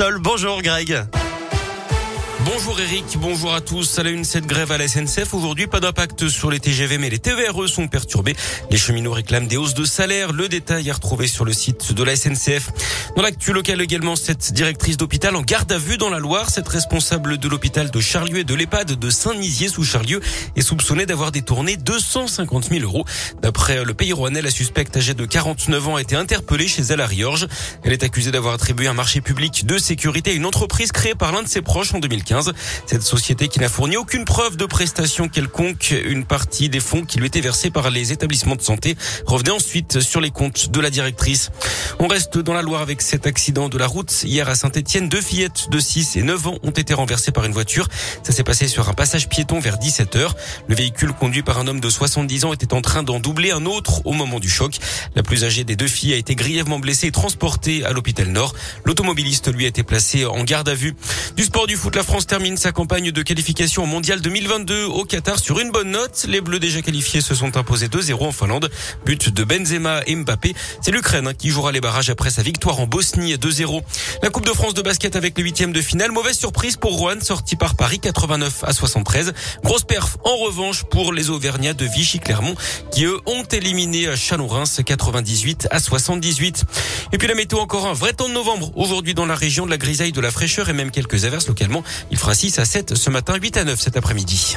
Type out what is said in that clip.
Bonjour Greg. Bonjour Eric, bonjour à tous. À la une, cette grève à la SNCF. Aujourd'hui, pas d'impact sur les TGV, mais les TVRE sont perturbés. Les cheminots réclament des hausses de salaire. Le détail est retrouvé sur le site de la SNCF. Dans l'actu local également, cette directrice d'hôpital en garde à vue dans la Loire. Cette responsable de l'hôpital de Charlieu et de l'EHPAD de Saint-Nizier sous Charlieu est soupçonnée d'avoir détourné 250 000 euros. D'après le pays rouennais, la suspecte âgée de 49 ans a été interpellée chez elle à Riorges. Elle est accusée d'avoir attribué un marché public de sécurité à une entreprise créée par l'un de ses proches en 2015. Cette société qui n'a fourni aucune preuve de prestation quelconque, une partie des fonds qui lui étaient versés par les établissements de santé revenait ensuite sur les comptes de la directrice. On reste dans la Loire avec cet accident de la route. Hier à Saint-Etienne, deux fillettes de 6 et 9 ans ont été renversées par une voiture. Ça s'est passé sur un passage piéton vers 17 heures. Le véhicule conduit par un homme de 70 ans était en train d'en doubler un autre au moment du choc. La plus âgée des deux filles a été grièvement blessée et transportée à l'hôpital Nord. L'automobiliste lui a été placé en garde à vue. Du sport du foot, la France termine sa campagne de qualification au mondial 2022 au Qatar sur une bonne note. Les Bleus déjà qualifiés se sont imposés 2-0 en Finlande. But de Benzema et Mbappé. C'est l'Ukraine qui jouera les barrages après sa victoire en Bosnie 2-0. La Coupe de France de basket avec le huitième de finale. Mauvaise surprise pour Rouen, sorti par Paris 89 à 73. Grosse perf en revanche pour les Auvergnats de Vichy-Clermont qui eux ont éliminé Chalon-Reims 98 à 78. Et puis la météo encore un vrai temps de novembre aujourd'hui dans la région de la grisaille de la fraîcheur et même quelques averses localement. Il fera 6 à 7 ce matin, 8 à 9 cet après-midi.